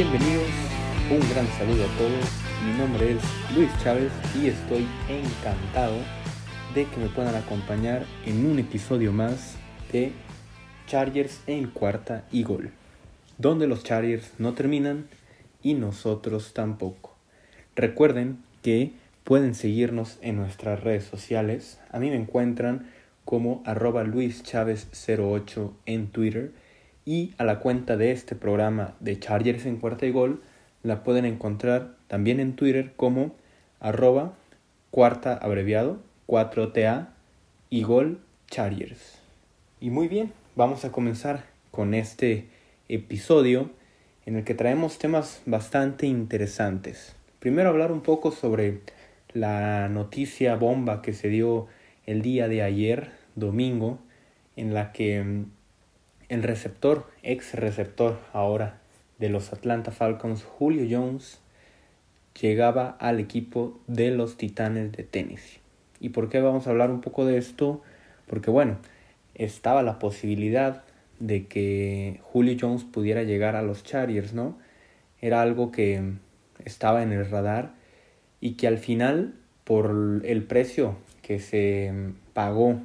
Bienvenidos, un gran saludo a todos. Mi nombre es Luis Chávez y estoy encantado de que me puedan acompañar en un episodio más de Chargers en cuarta y gol, donde los Chargers no terminan y nosotros tampoco. Recuerden que pueden seguirnos en nuestras redes sociales. A mí me encuentran como arroba luischavez08 en Twitter y a la cuenta de este programa de Chargers en cuarta y gol la pueden encontrar también en Twitter como arroba cuarta abreviado 4TA y gol Chargers. Y muy bien, vamos a comenzar con este episodio en el que traemos temas bastante interesantes. Primero hablar un poco sobre la noticia bomba que se dio el día de ayer, domingo, en la que mm, el receptor, ex receptor ahora de los Atlanta Falcons, Julio Jones, llegaba al equipo de los Titanes de Tennessee. ¿Y por qué vamos a hablar un poco de esto? Porque bueno, estaba la posibilidad de que Julio Jones pudiera llegar a los Chargers, ¿no? Era algo que estaba en el radar y que al final, por el precio que se pagó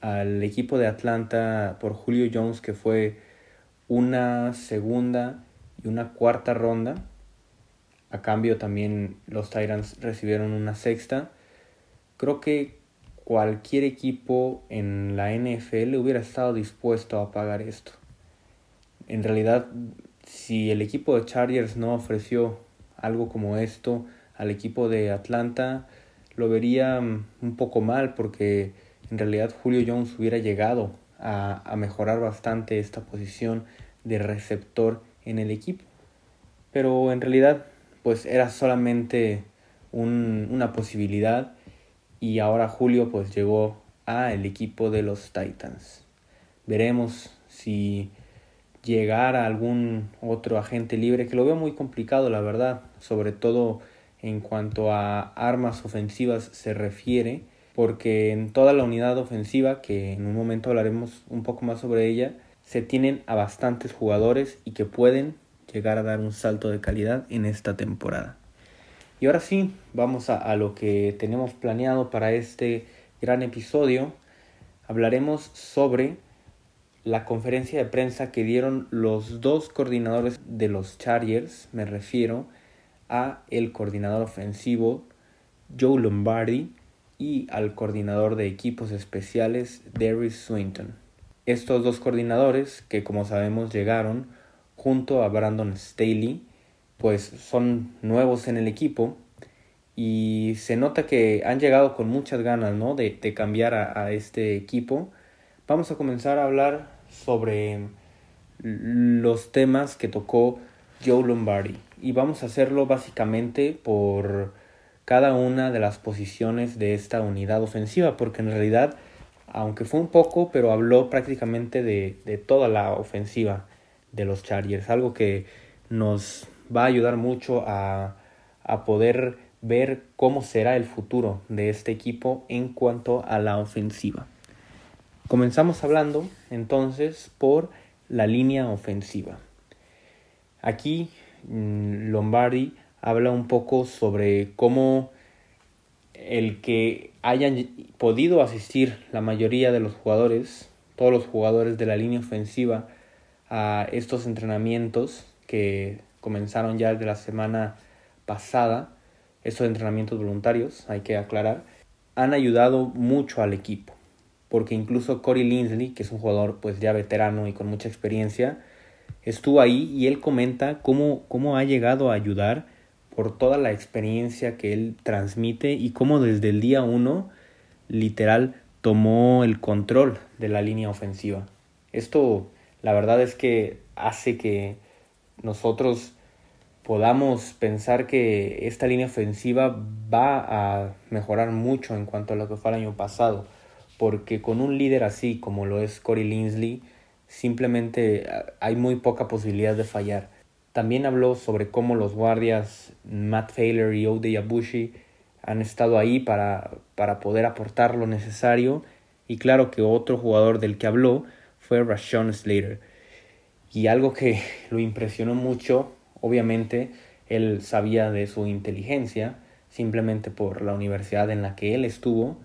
al equipo de Atlanta por Julio Jones, que fue una segunda y una cuarta ronda, a cambio también los Titans recibieron una sexta, creo que cualquier equipo en la NFL hubiera estado dispuesto a pagar esto. En realidad, si el equipo de Chargers no ofreció algo como esto al equipo de Atlanta, lo vería mm, un poco mal porque en realidad Julio Jones hubiera llegado a, mejorar bastante esta posición de receptor en el equipo. Pero en realidad pues era solamente un, una posibilidad y ahora Julio pues llegó a el equipo de los Titans. Veremos si llegara algún otro agente libre, que lo veo muy complicado la verdad, sobre todo en cuanto a armas ofensivas se refiere, porque en toda la unidad ofensiva, que en un momento hablaremos un poco más sobre ella, se tienen a bastantes jugadores y que pueden llegar a dar un salto de calidad en esta temporada. Y ahora sí, vamos a, lo que tenemos planeado para este gran episodio. Hablaremos sobre la conferencia de prensa que dieron los dos coordinadores de los Chargers, me refiero a el coordinador ofensivo Joe Lombardi y al coordinador de equipos especiales Darius Swinton. Estos dos coordinadores, que como sabemos llegaron junto a Brandon Staley, pues son nuevos en el equipo y se nota que han llegado con muchas ganas ¿no? de, de cambiar a este equipo. Vamos a comenzar a hablar sobre los temas que tocó Joe Lombardi y vamos a hacerlo básicamente por cada una de las posiciones de esta unidad ofensiva, porque en realidad, aunque fue un poco, pero habló prácticamente de, de toda la ofensiva de los Chargers, algo que nos va a ayudar mucho a, a poder ver cómo será el futuro de este equipo en cuanto a la ofensiva. Comenzamos hablando entonces por la línea ofensiva. Aquí mm, Lombardi habla un poco sobre cómo el que hayan podido asistir la mayoría de los jugadores, todos los jugadores de la línea ofensiva, a estos entrenamientos que comenzaron ya de la semana pasada, estos entrenamientos voluntarios, hay que aclarar, han ayudado mucho al equipo, porque incluso Corey Linsley, que es un jugador pues ya veterano y con mucha experiencia, estuvo ahí y él comenta cómo, cómo ha llegado a ayudar por toda la experiencia que él transmite y cómo desde el día uno literal tomó el control de la línea ofensiva. Esto la verdad es que hace que nosotros podamos pensar que esta línea ofensiva va a mejorar mucho en cuanto a lo que fue el año pasado, porque con un líder así como lo es Corey Linsley, simplemente hay muy poca posibilidad de fallar. También habló sobre cómo los guardias Matt Taylor y Ode Abushi han estado ahí para, para poder aportar lo necesario. Y claro que otro jugador del que habló fue Rashawn Slater. Y algo que lo impresionó mucho, Obviamente él sabía de su inteligencia simplemente por la universidad en la que él estuvo,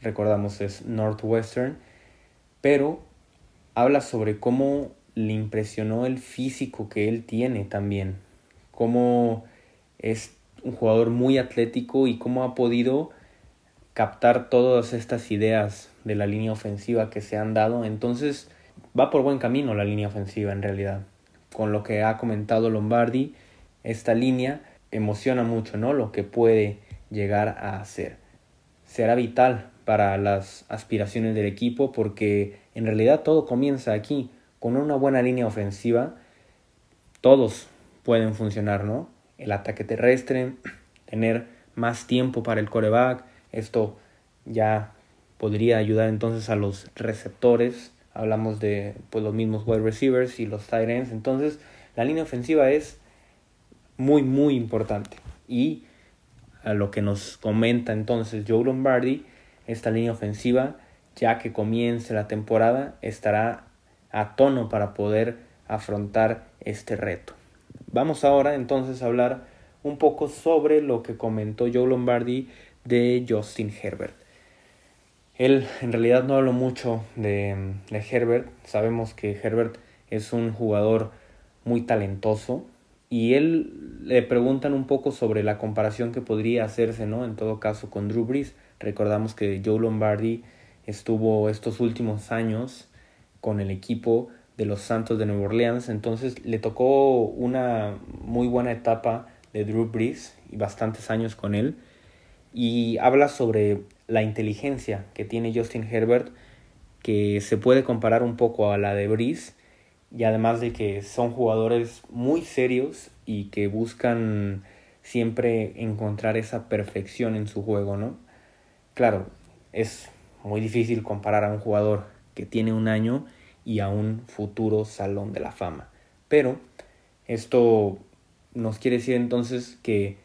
recordamos es Northwestern, pero habla sobre cómo le impresionó el físico que él tiene también, cómo es un jugador muy atlético y cómo ha podido captar todas estas ideas de la línea ofensiva que se han dado. Entonces va por buen camino la línea ofensiva en realidad. Con lo que ha comentado Lombardi, esta línea emociona mucho, ¿no? Lo que puede llegar a hacer. Será vital para las aspiraciones del equipo porque en realidad todo comienza aquí. Con una buena línea ofensiva, todos pueden funcionar, ¿no? El ataque terrestre, tener más tiempo para el coreback, esto ya podría ayudar entonces a los receptores. Hablamos de pues, los mismos wide receivers y los tight ends. Entonces, la línea ofensiva es muy, muy importante. Y a lo que nos comenta entonces Joe Lombardi, esta línea ofensiva, ya que comience la temporada, estará a tono para poder afrontar este reto. Vamos ahora entonces a hablar un poco sobre lo que comentó Joe Lombardi de Justin Herbert. Él en realidad no habló mucho de, de Herbert. Sabemos que Herbert es un jugador muy talentoso, y él le preguntan un poco sobre la comparación que podría hacerse, ¿no? En todo caso con Drew Brees. Recordamos que Joe Lombardi estuvo estos últimos años con el equipo de los Santos de Nueva Orleans, entonces le tocó una muy buena etapa de Drew Brees y bastantes años con él y habla sobre la inteligencia que tiene Justin Herbert que se puede comparar un poco a la de Brees y además de que son jugadores muy serios y que buscan siempre encontrar esa perfección en su juego, ¿no? Claro, es muy difícil comparar a un jugador que tiene un año y a un futuro salón de la fama. Pero esto nos quiere decir entonces que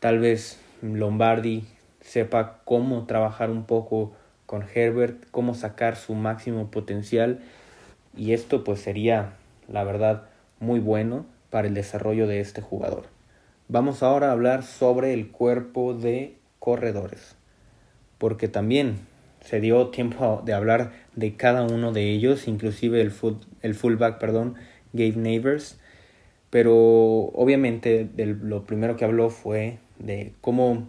tal vez Lombardi sepa cómo trabajar un poco con Herbert, cómo sacar su máximo potencial y esto pues sería la verdad muy bueno para el desarrollo de este jugador. Vamos ahora a hablar sobre el cuerpo de corredores, porque también se dio tiempo de hablar de cada uno de ellos, inclusive el, el fullback, perdón, Gabe Neighbors, pero obviamente lo primero que habló fue de cómo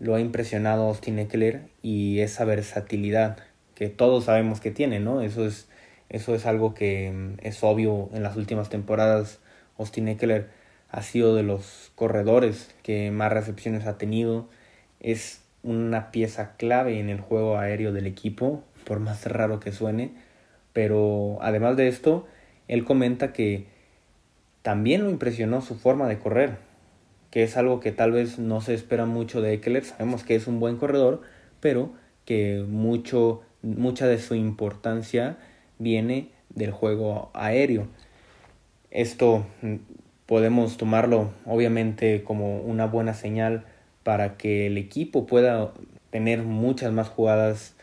lo ha impresionado Austin Eckler y esa versatilidad que todos sabemos que tiene, ¿no? Eso es eso es algo que mm, es obvio en las últimas temporadas. Austin Eckler ha sido de los corredores que más recepciones ha tenido. Es una pieza clave en el juego aéreo del equipo, por más raro que suene. Pero además de esto, él comenta que también lo impresionó su forma de correr, que es algo que tal vez no se espera mucho de Eckler. Sabemos que es un buen corredor, pero que mucho, mucha de su importancia viene del juego aéreo. Esto podemos tomarlo obviamente como una buena señal para que el equipo pueda tener muchas más jugadas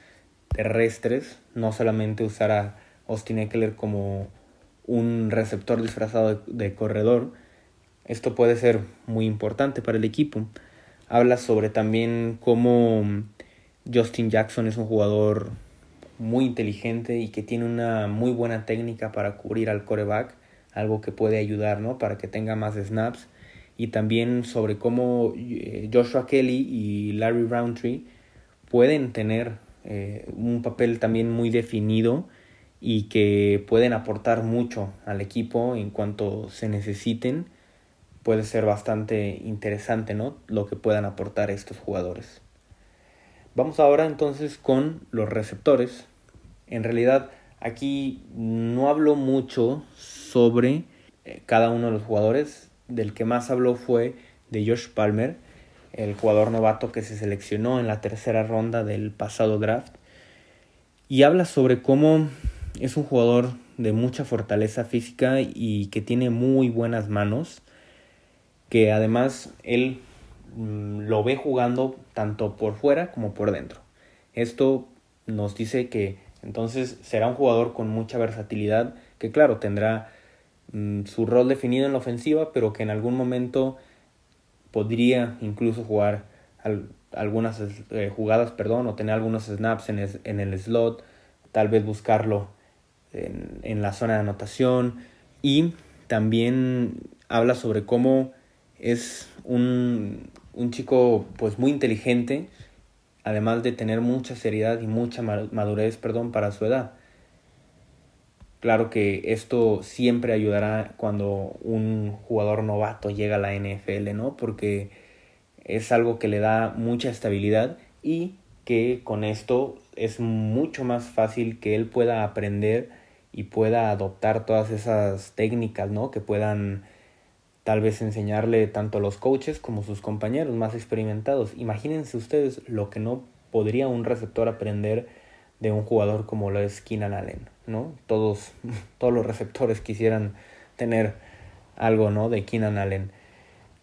terrestres, no solamente usar a Austin Eckler como un receptor disfrazado de, corredor. Esto puede ser muy importante para el equipo. Habla sobre también cómo Justin Jackson es un jugador muy inteligente y que tiene una muy buena técnica para cubrir al coreback, algo que puede ayudar, ¿no? Para que tenga más snaps. Y también sobre cómo eh, Joshua Kelly y Larry Roundtree pueden tener eh, un papel también muy definido y que pueden aportar mucho al equipo en cuanto se necesiten. Puede ser bastante interesante, ¿no? Lo que puedan aportar estos jugadores. Vamos ahora entonces con los receptores. En realidad aquí no hablo mucho sobre eh, cada uno de los jugadores. Del que más habló fue de Josh Palmer, el jugador novato que se seleccionó en la tercera ronda del pasado draft. Y habla sobre cómo es un jugador de mucha fortaleza física y que tiene muy buenas manos. Que además él Mm, lo ve jugando tanto por fuera como por dentro. Esto nos dice que entonces será un jugador con mucha versatilidad, que claro, tendrá mm, su rol definido en la ofensiva, pero que en algún momento podría incluso jugar algunas eh, jugadas, perdón, o tener algunos snaps en, en el slot, tal vez buscarlo en, en la zona de anotación y también habla sobre cómo es un, un chico pues muy inteligente, además de tener mucha seriedad y mucha madurez, perdón, para su edad. Claro que esto siempre ayudará cuando un jugador novato llega a la NFL, ¿no? Porque es algo que le da mucha estabilidad y que con esto es mucho más fácil que él pueda aprender y pueda adoptar todas esas técnicas, ¿no? Que puedan tal vez enseñarle tanto a los coaches como sus compañeros más experimentados. Imagínense ustedes lo que no podría un receptor aprender de un jugador como lo es Keenan Allen, ¿no? Todos, todos los receptores quisieran tener algo, ¿no? De Keenan Allen.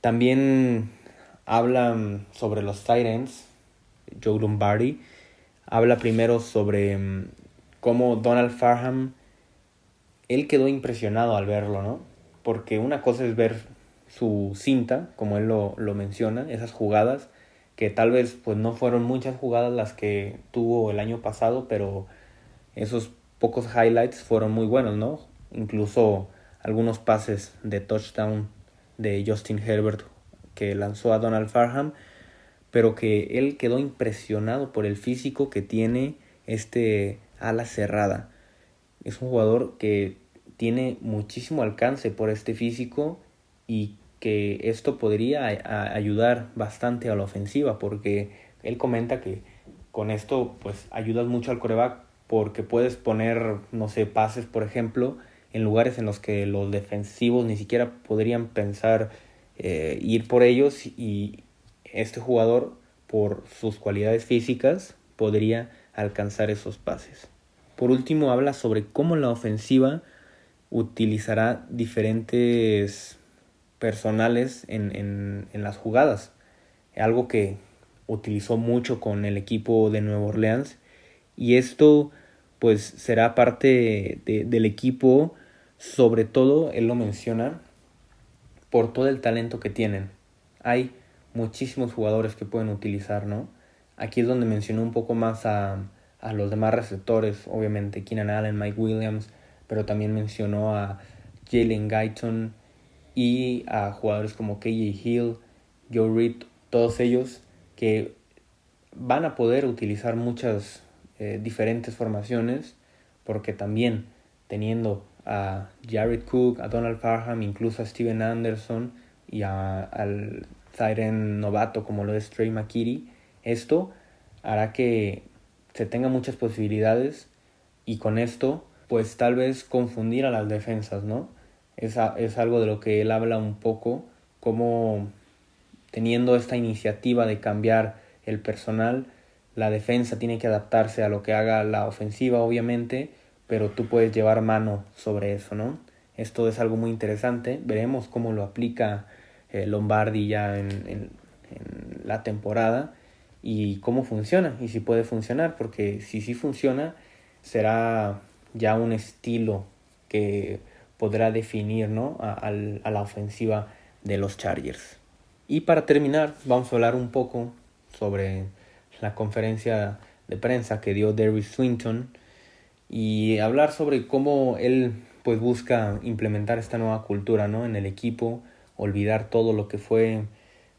También hablan sobre los Titans, Joe Lombardi. Habla primero sobre mm, cómo Donald Farham, él quedó impresionado al verlo, ¿no? porque una cosa es ver su cinta, como él lo, lo, menciona, esas jugadas, que tal vez pues no fueron muchas jugadas las que tuvo el año pasado, pero esos pocos highlights fueron muy buenos, ¿no? Incluso algunos pases de touchdown de Justin Herbert que lanzó a Donald Farham, pero que él quedó impresionado por el físico que tiene este ala cerrada. Es un jugador que tiene muchísimo alcance por este físico y que esto podría ayudar bastante a la ofensiva porque él comenta que con esto pues ayudas mucho al coreback porque puedes poner no sé pases por ejemplo en lugares en los que los defensivos ni siquiera podrían pensar eh, ir por ellos y este jugador por sus cualidades físicas podría alcanzar esos pases. Por último habla sobre cómo la ofensiva utilizará diferentes personales en, en, en, las jugadas. Algo que utilizó mucho con el equipo de Nueva Orleans. Y esto pues será parte de, del equipo, sobre todo, él lo menciona, por todo el talento que tienen. Hay muchísimos jugadores que pueden utilizar, ¿no? Aquí es donde mencionó un poco más a, a los demás receptores, obviamente Keenan Allen, Mike Williams, pero también mencionó a Jalen Guyton y a jugadores como KJ Hill, Joe Reed, todos ellos que van a poder utilizar muchas eh, diferentes formaciones porque también teniendo a Jared Cook, a Donald Farham, incluso a Steven Anderson y a, al Siren novato como lo es Trey McKitty, esto hará que se tenga muchas posibilidades y con esto pues tal vez confundir a las defensas, ¿no? Es, es algo de lo que él habla un poco, como teniendo esta iniciativa de cambiar el personal, la defensa tiene que adaptarse a lo que haga la ofensiva, obviamente, pero tú puedes llevar mano sobre eso, ¿no? Esto es algo muy interesante, veremos cómo lo aplica eh, Lombardi ya en, en, en la temporada y cómo funciona y si puede funcionar, porque si sí funciona, será ya un estilo que podrá definir ¿no? a, la ofensiva de los Chargers. Y para terminar, vamos a hablar un poco sobre la conferencia de prensa que dio Derry Swinton y hablar sobre cómo él pues busca implementar esta nueva cultura ¿no? en el equipo, olvidar todo lo que fue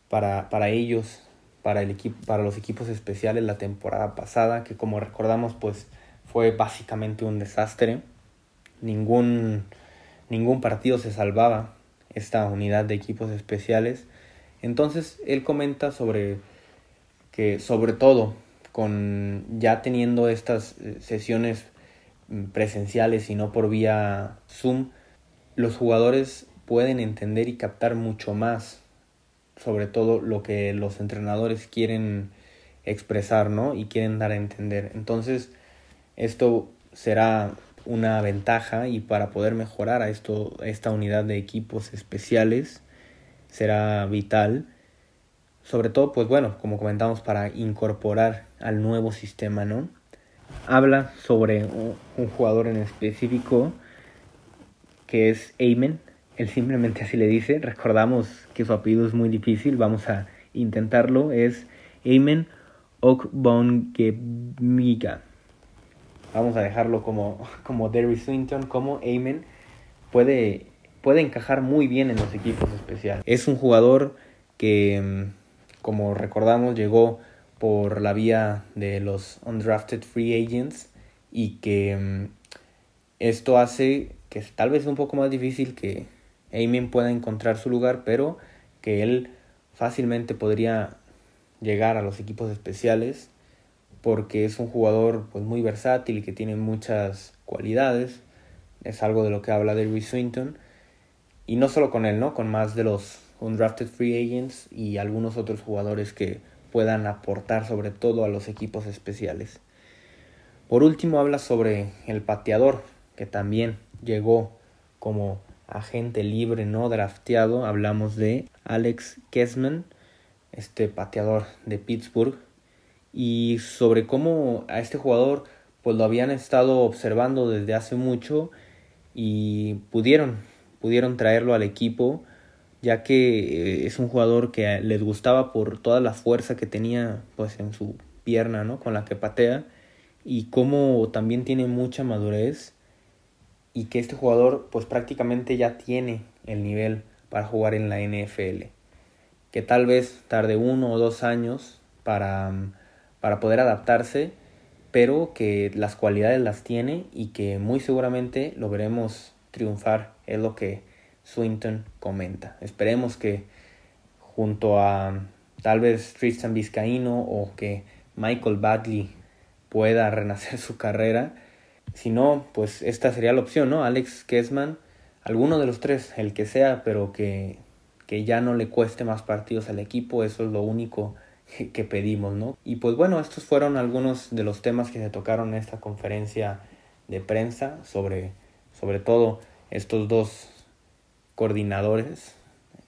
para, para ellos, para, el equipo, para los equipos especiales la temporada pasada, que como recordamos pues fue básicamente un desastre. Ningún, ningún partido se salvaba esta unidad de equipos especiales. Entonces él comenta sobre que sobre todo con ya teniendo estas eh, sesiones mm, presenciales y no por vía Zoom, los jugadores pueden entender y captar mucho más sobre todo lo que los entrenadores quieren expresar, ¿no? Y quieren dar a entender. Entonces, esto será una ventaja y para poder mejorar a, esto, esta unidad de equipos especiales será vital. Sobre todo, pues bueno, como comentamos, para incorporar al nuevo sistema, ¿no? Habla sobre un, jugador en específico que es Amen. Él simplemente así le dice. Recordamos que su apellido es muy difícil. Vamos a intentarlo. Es Amen Okbongemiga. Vamos a dejarlo como, como Derry Swinton, como Amen. Puede, puede encajar muy bien en los equipos especiales. Es un jugador que, mm, como recordamos, llegó por la vía de los undrafted free agents y que mm, esto hace que tal vez un poco más difícil que Amen pueda encontrar su lugar, pero que él fácilmente podría llegar a los equipos especiales porque es un jugador pues muy versátil y que tiene muchas cualidades. Es algo de lo que habla Derby Swinton. Y no solo con él, ¿no? Con más de los undrafted free agents y algunos otros jugadores que puedan aportar sobre todo a los equipos especiales. Por último habla sobre el pateador, que también llegó como agente libre no drafteado. Hablamos de Alex Kessman, este pateador de Pittsburgh, y sobre cómo a este jugador pues lo habían estado observando desde hace mucho y pudieron pudieron traerlo al equipo ya que eh, es un jugador que les gustaba por toda la fuerza que tenía pues en su pierna, ¿no? con la que patea y cómo también tiene mucha madurez y que este jugador pues prácticamente ya tiene el nivel para jugar en la NFL. Que tal vez tarde uno o dos años para, para poder adaptarse, pero que las cualidades las tiene y que muy seguramente lo veremos triunfar, es lo que Swinton comenta. Esperemos que junto a tal vez Tristan Vizcaíno o que Michael Badley pueda renacer su carrera. Si no, pues esta sería la opción, ¿no? Alex Kessman, alguno de los tres, el que sea, pero que, que ya no le cueste más partidos al equipo, eso es lo único que, pedimos, ¿no? Y pues bueno, estos fueron algunos de los temas que se tocaron en esta conferencia de prensa sobre, sobre todo estos dos coordinadores,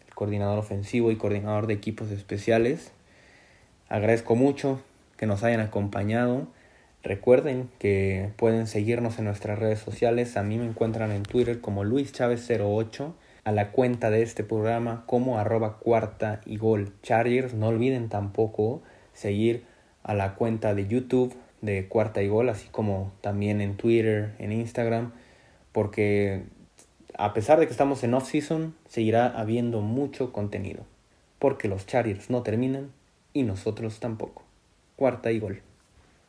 el coordinador ofensivo y coordinador de equipos especiales. Agradezco mucho que nos hayan acompañado. Recuerden que pueden seguirnos en nuestras redes sociales. A mí me encuentran en Twitter como Luis Chávez 08 a la cuenta de este programa como arroba cuarta y gol Chargers. No olviden tampoco seguir a la cuenta de YouTube de cuarta y gol, así como también en Twitter, en Instagram, porque a pesar de que estamos en off-season, seguirá habiendo mucho contenido, porque los Chargers no terminan y nosotros tampoco. Cuarta y gol.